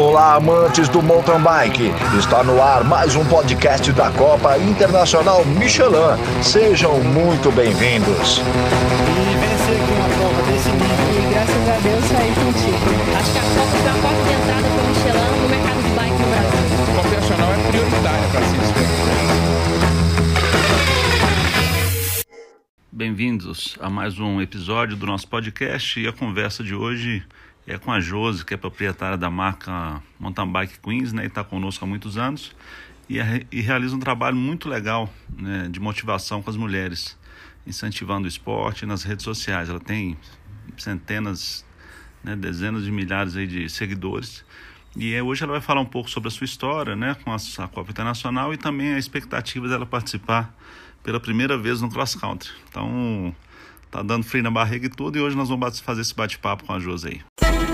Olá, amantes do mountain bike. Está no ar mais um podcast da Copa Internacional Michelin. Sejam muito bem-vindos. Bem-vindos a mais um episódio do nosso podcast e a conversa de hoje é com a Josi, que é proprietária da marca Mountain Bike Queens, né, e está conosco há muitos anos e, e, realiza um trabalho muito legal né, de motivação com as mulheres, incentivando o esporte nas redes sociais. Ela tem centenas, né, dezenas de milhares aí de seguidores e é, hoje ela vai falar um pouco sobre a sua história, né, com a, a Copa Internacional e também a expectativa dela participar pela primeira vez no cross country. Então, tá dando frio na barriga e tudo, e hoje nós vamos fazer esse bate-papo com a Josi aí.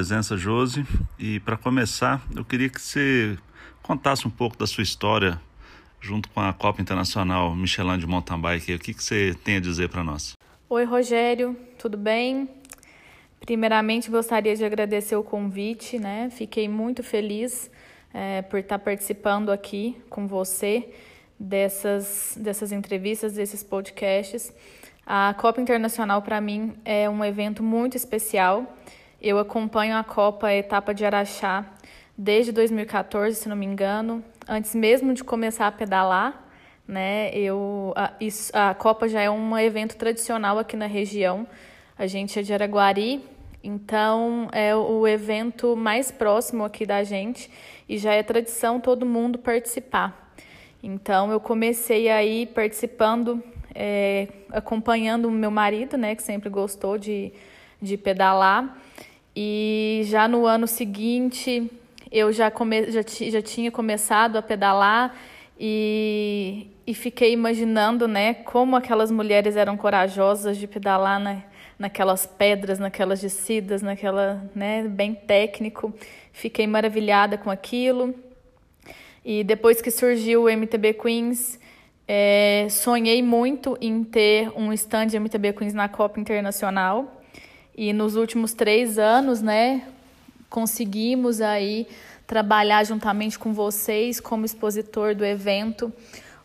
Presença, Josi. E para começar, eu queria que você contasse um pouco da sua história junto com a Copa Internacional Michelin de Mountain Bike. O que, que você tem a dizer para nós? Oi, Rogério, tudo bem? Primeiramente, gostaria de agradecer o convite, né? Fiquei muito feliz é, por estar participando aqui com você dessas, dessas entrevistas, desses podcasts. A Copa Internacional, para mim, é um evento muito especial eu acompanho a Copa Etapa de Araxá desde 2014, se não me engano, antes mesmo de começar a pedalar. Né? Eu, a, isso, a Copa já é um evento tradicional aqui na região. A gente é de Araguari, então é o evento mais próximo aqui da gente e já é tradição todo mundo participar. Então eu comecei aí participando, é, acompanhando o meu marido, né, que sempre gostou de, de pedalar. E já no ano seguinte eu já, come, já, já tinha começado a pedalar e, e fiquei imaginando né, como aquelas mulheres eram corajosas de pedalar na, naquelas pedras, naquelas descidas, naquela, né, bem técnico. Fiquei maravilhada com aquilo. E depois que surgiu o MTB Queens, é, sonhei muito em ter um stand MTB Queens na Copa Internacional. E nos últimos três anos, né, conseguimos aí trabalhar juntamente com vocês como expositor do evento,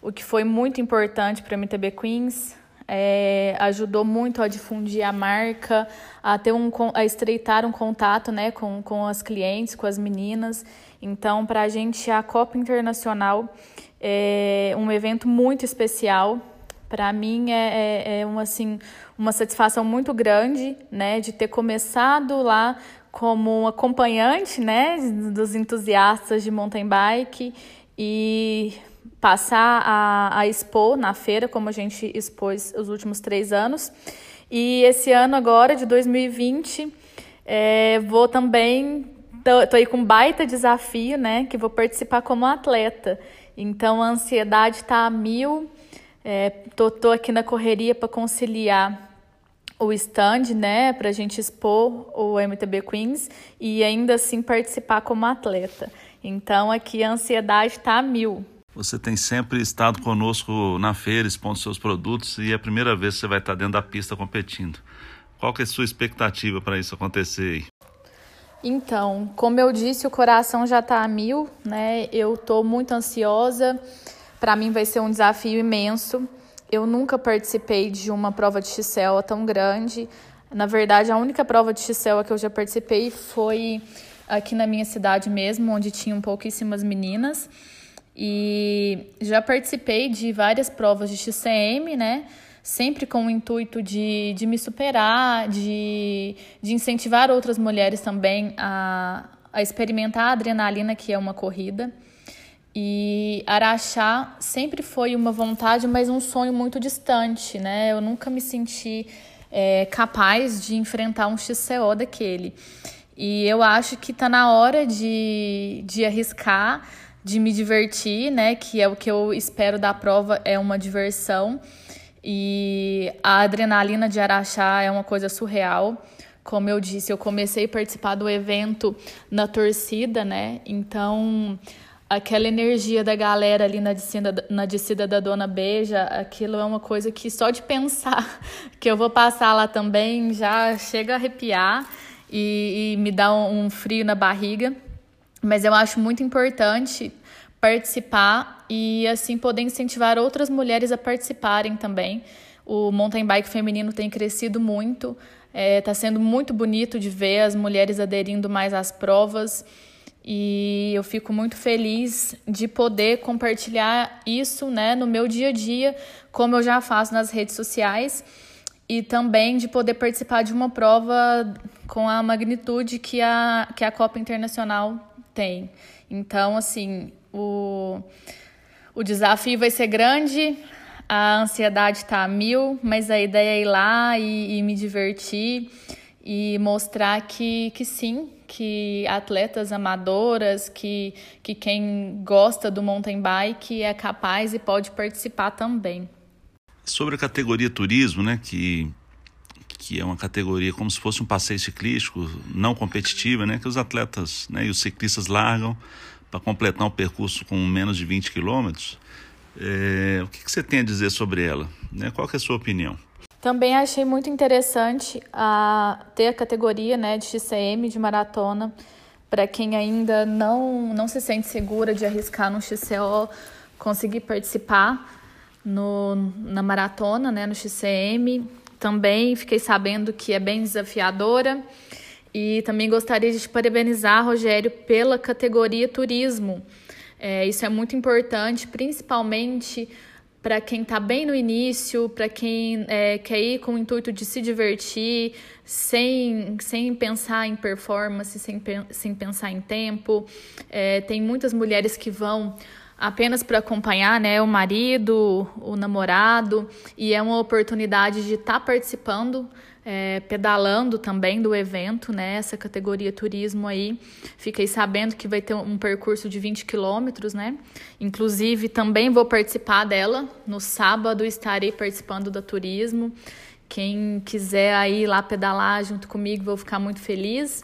o que foi muito importante para a MTB Queens. É, ajudou muito a difundir a marca, a ter um a estreitar um contato né, com, com as clientes, com as meninas. Então, para a gente, a Copa Internacional é um evento muito especial para mim é, é, é uma, assim, uma satisfação muito grande né, de ter começado lá como acompanhante né, dos entusiastas de mountain bike e passar a, a expor na feira, como a gente expôs os últimos três anos. E esse ano agora, de 2020, é, vou também, tô aí com um baita desafio, né, que vou participar como atleta. Então a ansiedade está a mil, é, tô, tô aqui na correria para conciliar o stand, né, para a gente expor o MTB Queens e ainda assim participar como atleta. Então aqui a ansiedade está a mil. Você tem sempre estado conosco na feira, expondo seus produtos e é a primeira vez que você vai estar dentro da pista competindo. Qual que é a sua expectativa para isso acontecer aí? Então, como eu disse, o coração já está a mil, né? Eu estou muito ansiosa. Para mim vai ser um desafio imenso. Eu nunca participei de uma prova de XCEL tão grande. Na verdade, a única prova de XCEL que eu já participei foi aqui na minha cidade mesmo, onde tinham pouquíssimas meninas. E já participei de várias provas de XCM, né? Sempre com o intuito de, de me superar, de, de incentivar outras mulheres também a, a experimentar a adrenalina que é uma corrida. E Araxá sempre foi uma vontade, mas um sonho muito distante, né? Eu nunca me senti é, capaz de enfrentar um XCO daquele. E eu acho que está na hora de, de arriscar, de me divertir, né? Que é o que eu espero da prova, é uma diversão. E a adrenalina de Araxá é uma coisa surreal. Como eu disse, eu comecei a participar do evento na torcida, né? Então, aquela energia da galera ali na descida, na descida da Dona Beija, aquilo é uma coisa que só de pensar que eu vou passar lá também já chega a arrepiar e, e me dá um, um frio na barriga. Mas eu acho muito importante participar e assim poder incentivar outras mulheres a participarem também. O mountain bike feminino tem crescido muito, está é, tá sendo muito bonito de ver as mulheres aderindo mais às provas e eu fico muito feliz de poder compartilhar isso né, no meu dia a dia, como eu já faço nas redes sociais, e também de poder participar de uma prova com a magnitude que a, que a Copa Internacional tem. Então, assim, o, o desafio vai ser grande, a ansiedade está a mil, mas a ideia é ir lá e, e me divertir e mostrar que, que sim, que atletas amadoras, que, que quem gosta do mountain bike é capaz e pode participar também. Sobre a categoria turismo, né, que, que é uma categoria como se fosse um passeio ciclístico não competitiva, né, que os atletas né, e os ciclistas largam para completar um percurso com menos de 20 quilômetros. É, o que, que, você tem a dizer sobre ela? Né? Qual é a sua opinião? Também achei muito interessante a, ter a categoria né, de XCM, de maratona, para quem ainda não, não se sente segura de arriscar no XCO, conseguir participar no, na maratona, né, no XCM. Também fiquei sabendo que é bem desafiadora. E também gostaria de te parabenizar, Rogério, pela categoria turismo. É, isso é muito importante, principalmente para quem está bem no início, para quem é, quer ir com o intuito de se divertir, sem, sem pensar em performance, sem, sem pensar em tempo. É, tem muitas mulheres que vão apenas para acompanhar né, o marido, o namorado, e é uma oportunidade de estar tá participando é, pedalando também do evento, né? Essa categoria turismo aí. Fiquei sabendo que vai ter um percurso de 20 quilômetros, né? Inclusive, também vou participar dela. No sábado estarei participando da turismo. Quem quiser aí lá pedalar junto comigo, vou ficar muito feliz.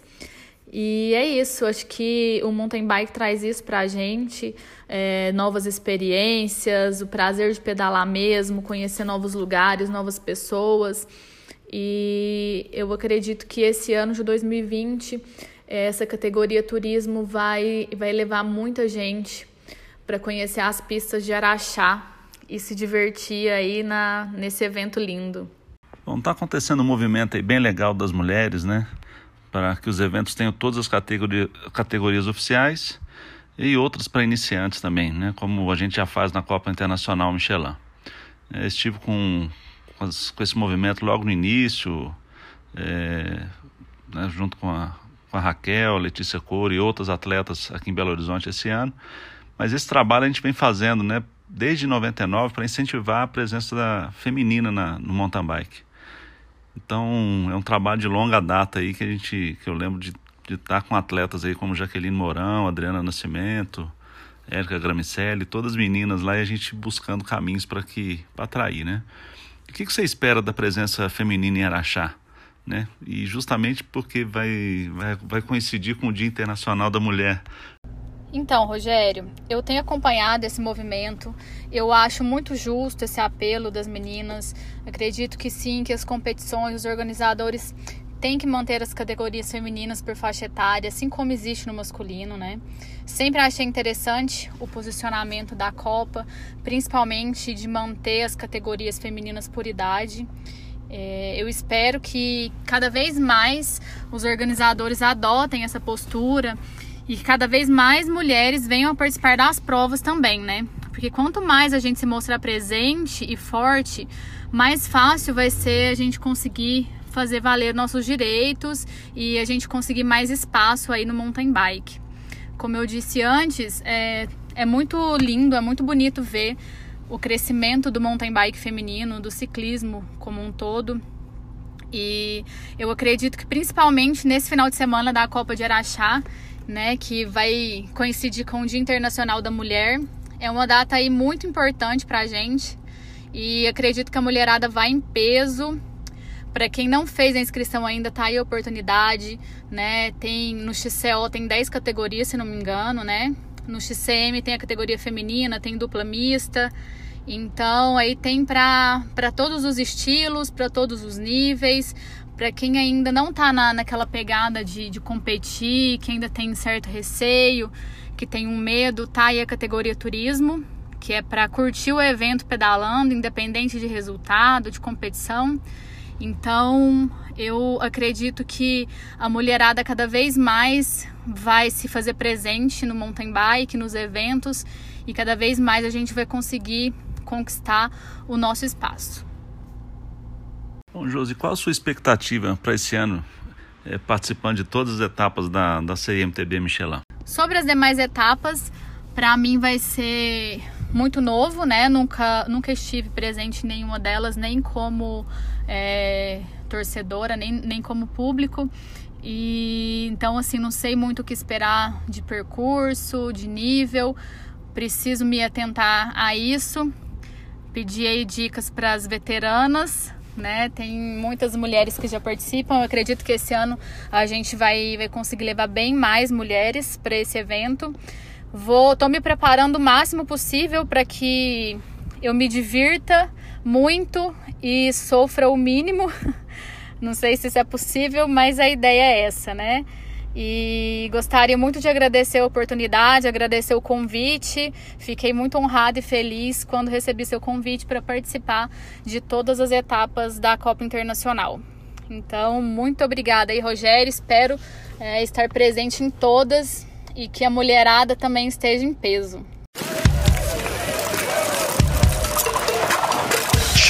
E é isso, acho que o mountain bike traz isso pra gente, é, novas experiências, o prazer de pedalar mesmo, conhecer novos lugares, novas pessoas. E eu acredito que esse ano de 2020 essa categoria turismo vai, vai levar muita gente para conhecer as pistas de Araxá e se divertir aí na, nesse evento lindo. Bom, está acontecendo um movimento aí bem legal das mulheres, né? Para que os eventos tenham todas as categorias, oficiais e outras para iniciantes também, né? Como a gente já faz na Copa Internacional Michelin. Eu estive com com, as, com esse movimento logo no início, é, né, junto com a, com a Raquel, Letícia Couro e outras atletas aqui em Belo Horizonte esse ano. Mas esse trabalho a gente vem fazendo né, desde 99 para incentivar a presença da feminina na, no mountain bike. Então é um trabalho de longa data aí que a gente que eu lembro de, estar com atletas aí como Jaqueline Mourão, Adriana Nascimento, Érica Gramicelli, todas meninas lá e a gente buscando caminhos para que para atrair, né? O que, você espera da presença feminina em Araxá? Né? E justamente porque vai, vai, vai coincidir com o Dia Internacional da Mulher. Então, Rogério, eu tenho acompanhado esse movimento. Eu acho muito justo esse apelo das meninas. Acredito que sim, que as competições, os organizadores tem que manter as categorias femininas por faixa etária, assim como existe no masculino, né? Sempre achei interessante o posicionamento da Copa, principalmente de manter as categorias femininas por idade. É, eu espero que cada vez mais os organizadores adotem essa postura e que cada vez mais mulheres venham a participar das provas também, né? Porque quanto mais a gente se mostrar presente e forte, mais fácil vai ser a gente conseguir fazer valer nossos direitos e a gente conseguir mais espaço aí no mountain bike. Como eu disse antes, é, é muito lindo, é muito bonito ver o crescimento do mountain bike feminino, do ciclismo como um todo. E eu acredito que principalmente nesse final de semana da Copa de Araxá, né, que vai coincidir com o Dia Internacional da Mulher. É uma data aí muito importante para a gente e acredito que a mulherada vai em peso. Para quem não fez a inscrição ainda, tá aí a oportunidade, né? Tem no XCO tem 10 categorias, se não me engano, né? No XCM tem a categoria feminina, tem dupla mista. Então aí tem para todos os estilos, para todos os níveis, para quem ainda não tá na, naquela pegada de, de competir, que ainda tem certo receio, que tem um medo, tá aí a categoria turismo, que é para curtir o evento pedalando, independente de resultado, de competição. Então, eu acredito que a mulherada cada vez mais vai se fazer presente no mountain bike, nos eventos, e cada vez mais a gente vai conseguir conquistar o nosso espaço. Bom, Josi, qual a sua expectativa para esse ano, é, participando de todas as etapas da, da CMTB Michelin? Sobre as demais etapas, para mim vai ser muito novo, né? Nunca, nunca estive presente em nenhuma delas, nem como é, torcedora, nem, nem como público. E então, assim, não sei muito o que esperar de percurso, de nível. Preciso me atentar a isso. Pedi aí dicas para as veteranas né? Tem muitas mulheres que já participam. Eu acredito que esse ano a gente vai, vai conseguir levar bem mais mulheres para esse evento. Vou, tô me preparando o máximo possível para que eu me divirta muito e sofra o mínimo. Não sei se isso é possível, mas a ideia é essa, né? E gostaria muito de agradecer a oportunidade, agradecer o convite. Fiquei muito honrada e feliz quando recebi seu convite para participar de todas as etapas da Copa Internacional. Então, muito obrigada aí, Rogério. Espero é, estar presente em todas e que a mulherada também esteja em peso.